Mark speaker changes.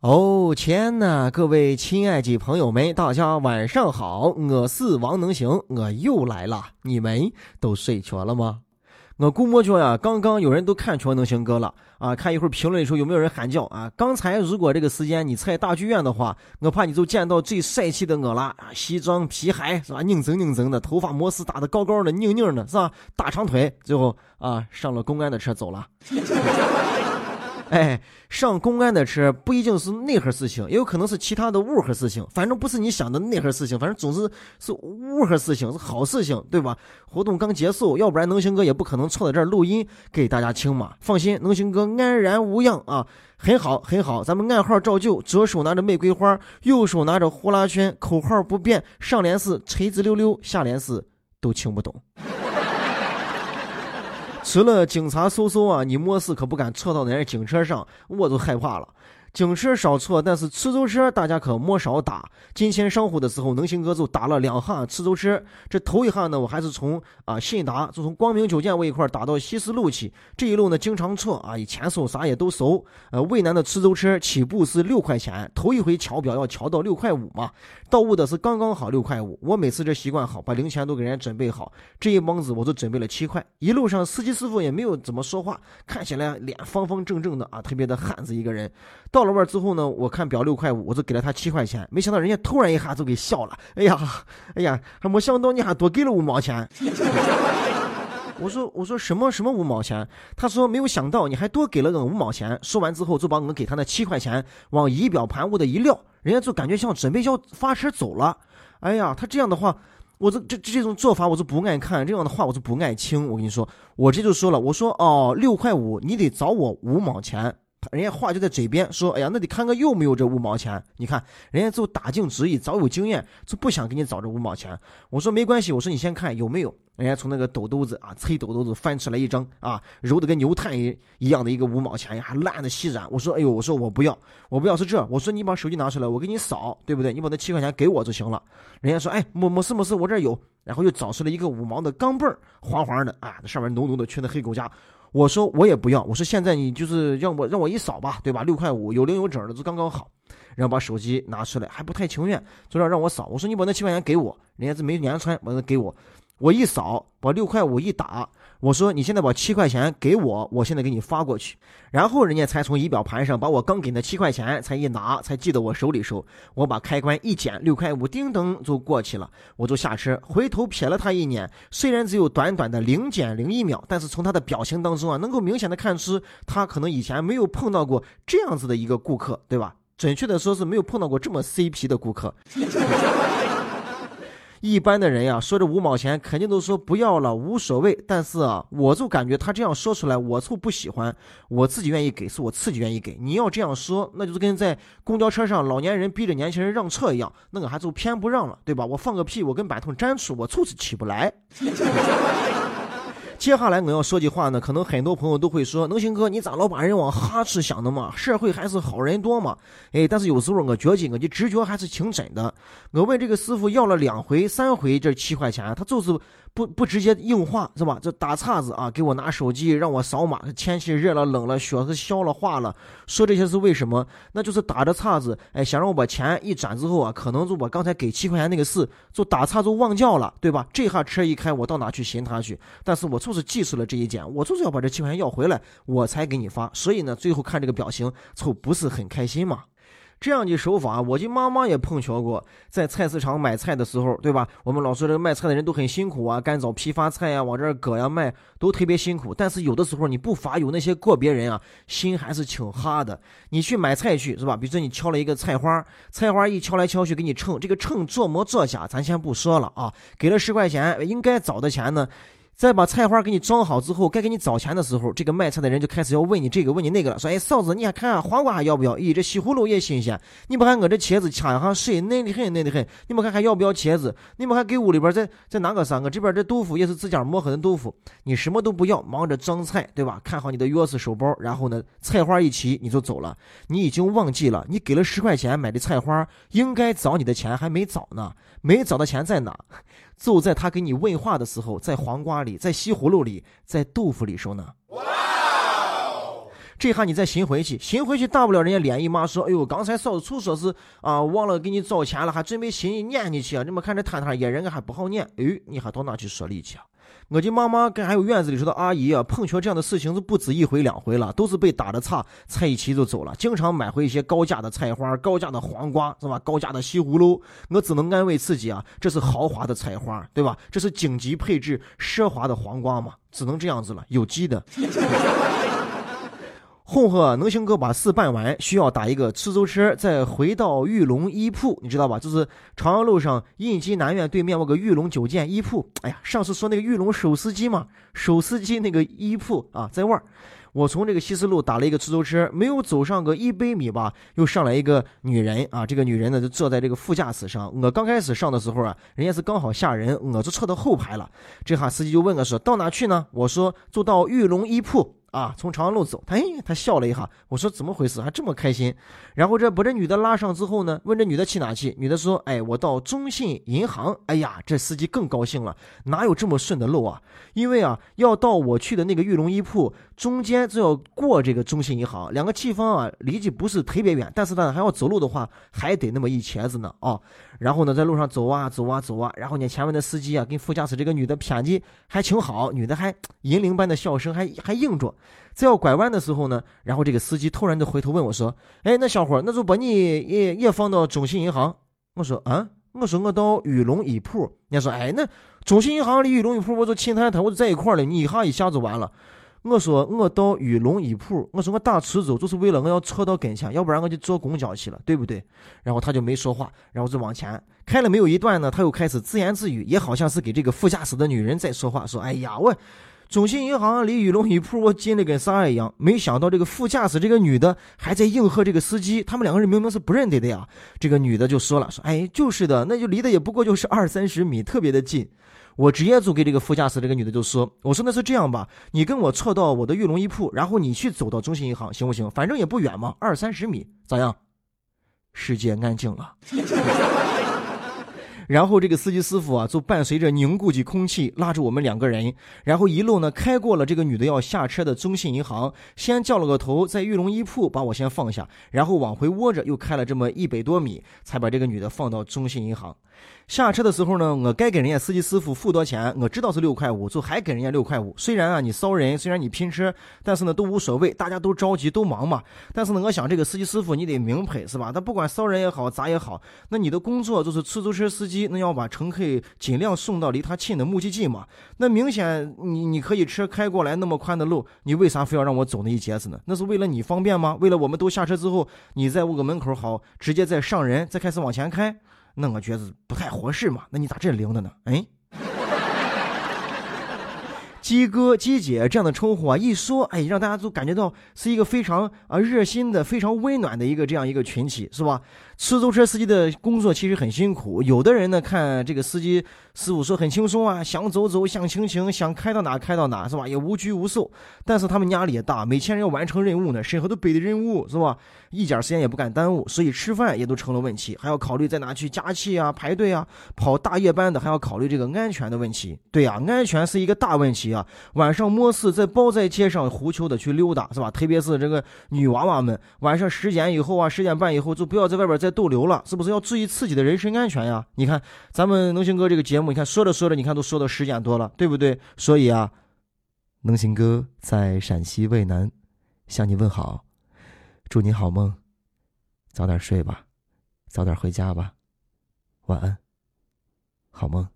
Speaker 1: 哦天呐，各位亲爱的朋友们，大家晚上好，我是王能行，我又来了，你们都睡着了吗？我估摸着呀，刚刚有人都看全能行哥了啊，看一会儿评论的时候有没有人喊叫啊？刚才如果这个时间你猜大剧院的话，我怕你就见到最帅气的我了啊，西装皮鞋是吧？拧整拧整的，头发摩丝打的高高的，拧拧的，是吧？大长腿，最后啊上了公安的车走了。哎，上公安的车不一定是那盒事情，也有可能是其他的物盒事情。反正不是你想的那盒事情，反正总是是物盒事情，是好事情，对吧？活动刚结束，要不然能行哥也不可能凑在这儿录音给大家听嘛。放心，能行哥安然无恙啊，很好很好。咱们暗号照旧，左手拿着玫瑰花，右手拿着呼啦圈，口号不变，上联是垂直溜溜，下联是都听不懂。除了警察叔叔啊，你没事可不敢坐到人家警车上，我都害怕了。警车少错，但是出租车大家可莫少打。今天上午的时候，能行哥就打了两下出租车。这头一下呢，我还是从啊信达，就从光明酒店我一块打到西四路去。这一路呢，经常错啊，以前手啥也都熟。呃，渭南的出租车起步是六块钱，头一回敲表要敲到六块五嘛。到屋的是刚刚好六块五。我每次这习惯好，把零钱都给人家准备好。这一帮子我就准备了七块。一路上司机师傅也没有怎么说话，看起来脸方方正正的啊，特别的汉子一个人。到到了外之后呢，我看表六块五，我就给了他七块钱。没想到人家突然一下就给笑了，哎呀，哎呀，还没想到你还多给了五毛钱。我说我说什么什么五毛钱？他说没有想到你还多给了个五毛钱。说完之后就把我给他那七块钱往仪表盘屋的一撂，人家就感觉像准备要发车走了。哎呀，他这样的话，我这这这种做法我就不爱看，这样的话我就不爱听。我跟你说，我这就说了，我说哦六块五，你得找我五毛钱。人家话就在嘴边说：“哎呀，那得看看有没有这五毛钱。你看，人家就打定主意，早有经验，就不想给你找这五毛钱。我说没关系，我说你先看有没有。人家从那个兜兜子啊，吹兜兜子翻出来一张啊，揉的跟牛炭一一样的一个五毛钱呀，烂的稀软。我说，哎呦，我说我不要，我不要是这。我说你把手机拿出来，我给你扫，对不对？你把那七块钱给我就行了。人家说，哎，没没事没事，我这有。然后又找出来一个五毛的钢镚儿，黄黄的啊，那上面浓浓的缺那黑狗夹。我说我也不要，我说现在你就是让我让我一扫吧，对吧？六块五有零有整的就刚刚好，然后把手机拿出来，还不太情愿，就让让我扫。我说你把那七块钱给我，人家是没年穿，把那给我，我一扫，把六块五一打。我说你现在把七块钱给我，我现在给你发过去，然后人家才从仪表盘上把我刚给那七块钱才一拿，才寄到我手里时候，我把开关一剪，六块五叮噔就过去了，我就下车，回头瞥了他一眼，虽然只有短短的零点零一秒，但是从他的表情当中啊，能够明显的看出他可能以前没有碰到过这样子的一个顾客，对吧？准确的说是没有碰到过这么 C P 的顾客。一般的人呀，说这五毛钱肯定都说不要了，无所谓。但是啊，我就感觉他这样说出来，我就不喜欢。我自己愿意给，是我自己愿意给。你要这样说，那就是跟在公交车上老年人逼着年轻人让车一样，那个还就偏不让了，对吧？我放个屁，我跟板凳粘住，我就是起不来。接下来我要说句话呢，可能很多朋友都会说：“能行哥，你咋老把人往哈处想的嘛？社会还是好人多嘛？”哎，但是有时候我觉得我的直觉还是挺准的。我问这个师傅要了两回、三回这七块钱，他就是。不不直接硬化是吧？这打岔子啊，给我拿手机让我扫码。天气热了冷了，雪是消了化了。说这些是为什么？那就是打着岔子，哎，想让我把钱一转之后啊，可能就把刚才给七块钱那个事，就打岔就忘掉了，对吧？这下车一开，我到哪去寻他去？但是我就是记住了这一点，我就是要把这七块钱要回来，我才给你发。所以呢，最后看这个表情，就不是很开心嘛。这样的手法，我的妈妈也碰巧过。在菜市场买菜的时候，对吧？我们老说这个卖菜的人都很辛苦啊，干燥批发菜呀，往这儿搁呀卖，都特别辛苦。但是有的时候，你不乏有那些个别人啊，心还是挺哈的。你去买菜去，是吧？比如说你敲了一个菜花，菜花一敲来敲去给你称，这个称做模作假，咱先不说了啊。给了十块钱，应该找的钱呢？再把菜花给你装好之后，该给你找钱的时候，这个卖菜的人就开始要问你这个问你那个了，说：“哎，嫂子，你还看黄瓜还要不要？咦，这西葫芦也新鲜。你不看我这茄子掐一下水嫩的很，嫩的很。你不看还要不要茄子？你不看给屋里边再再拿个啥？我这边这豆腐也是自家磨合的豆腐。你什么都不要，忙着装菜，对吧？看好你的钥匙手包，然后呢，菜花一齐你就走了。你已经忘记了，你给了十块钱买的菜花，应该找你的钱还没找呢，没找到钱在哪？就在他给你问话的时候，在黄瓜里，在西葫芦里，在豆腐里说呢。这下你再寻回去，寻回去大不了人家脸一抹说：“哎呦，刚才扫帚说是啊，忘了给你找钱了，还准备寻你撵你去啊！你么看这摊摊野人还不好撵，哎，你还到哪去说理去啊？”我的妈妈跟还有院子里说的阿姨啊，碰巧这样的事情是不止一回两回了，都是被打的差，菜一起就走了，经常买回一些高价的菜花、高价的黄瓜，是吧？高价的西葫芦，我只能安慰自己啊，这是豪华的菜花，对吧？这是顶级配置、奢华的黄瓜嘛，只能这样子了，有机的。红河能行哥把事办完，需要打一个出租车，再回到玉龙一铺，你知道吧？就是朝阳路上印基南苑对面那个玉龙酒店一铺。哎呀，上次说那个玉龙手司机嘛，手司机那个一铺啊，在外。我从这个西四路打了一个出租车，没有走上个一百米吧，又上来一个女人啊。这个女人呢，就坐在这个副驾驶上。我刚开始上的时候啊，人家是刚好下人，我就坐到后排了。这下司机就问我说：“到哪去呢？”我说：“坐到玉龙一铺。”啊，从长安路走，他哎，他笑了一下。我说怎么回事，还这么开心？然后这把这女的拉上之后呢，问这女的去哪去？女的说：“哎，我到中信银行。”哎呀，这司机更高兴了，哪有这么顺的路啊？因为啊，要到我去的那个玉龙一铺，中间就要过这个中信银行，两个地方啊，离得不是特别远，但是呢，还要走路的话，还得那么一圈子呢啊。然后呢，在路上走啊走啊走啊，然后呢，前面的司机啊，跟副驾驶这个女的谝的还挺好，女的还银铃般的笑声，还还应着。在要拐弯的时候呢，然后这个司机突然就回头问我说：“哎，那小伙，那就把你也也放到中信银行。”我说：“啊，我说我到玉龙一铺。”人家说：“哎，那中信银行离玉龙一铺，我就亲他他，我就在一块儿了，你一下一下就完了。”我说：“我到玉龙一铺，我说我打出租就是为了我要车到跟前，要不然我就坐公交去了，对不对？”然后他就没说话，然后就往前开了没有一段呢，他又开始自言自语，也好像是给这个副驾驶的女人在说话，说：“哎呀，我。”中信银行离玉龙一铺，我近的跟啥一样。没想到这个副驾驶这个女的还在应和这个司机，他们两个人明明是不认得的呀。这个女的就说了：“说哎，就是的，那就离得也不过就是二三十米，特别的近。”我直接就给这个副驾驶这个女的就说：“我说那是这样吧，你跟我错到我的玉龙一铺，然后你去走到中信银行，行不行？反正也不远嘛，二三十米，咋样？”世界安静了。然后这个司机师傅啊，就伴随着凝固的空气，拉着我们两个人，然后一路呢开过了这个女的要下车的中信银行，先叫了个头，在玉龙一铺把我先放下，然后往回窝着，又开了这么一百多米，才把这个女的放到中信银行。下车的时候呢，我该给人家司机师傅付多钱，我知道是六块五，就还给人家六块五。虽然啊你骚人，虽然你拼车，但是呢都无所谓，大家都着急都忙嘛。但是呢，我想这个司机师傅你得明白是吧？他不管骚人也好咋也好，那你的工作就是出租车司机，那要把乘客尽量送到离他近的目的地嘛。那明显你你可以车开过来那么宽的路，你为啥非要让我走那一截子呢？那是为了你方便吗？为了我们都下车之后，你在我个门口好直接再上人，再开始往前开。那我觉得不太合适嘛？那你咋这灵的呢？哎，鸡哥、鸡姐这样的称呼啊，一说，哎，让大家都感觉到是一个非常啊热心的、非常温暖的一个这样一个群体，是吧？出租车司机的工作其实很辛苦，有的人呢看这个司机师傅说很轻松啊，想走走，想停停，想开到哪开到哪，是吧？也无拘无束。但是他们压力也大，每天要完成任务呢，审核都背的任务，是吧？一点时间也不敢耽误，所以吃饭也都成了问题，还要考虑在哪去加气啊、排队啊，跑大夜班的还要考虑这个安全的问题。对呀，安全是一个大问题啊。晚上没事在包在街上胡球的去溜达，是吧？特别是这个女娃娃们，晚上十点以后啊，十点半以后就不要在外边再。逗留了，是不是要注意自己的人身安全呀？你看咱们能行哥这个节目，你看说着说着，你看都说到十点多了，对不对？所以啊，能行哥在陕西渭南向你问好，祝你好梦，早点睡吧，早点回家吧，晚安，好梦。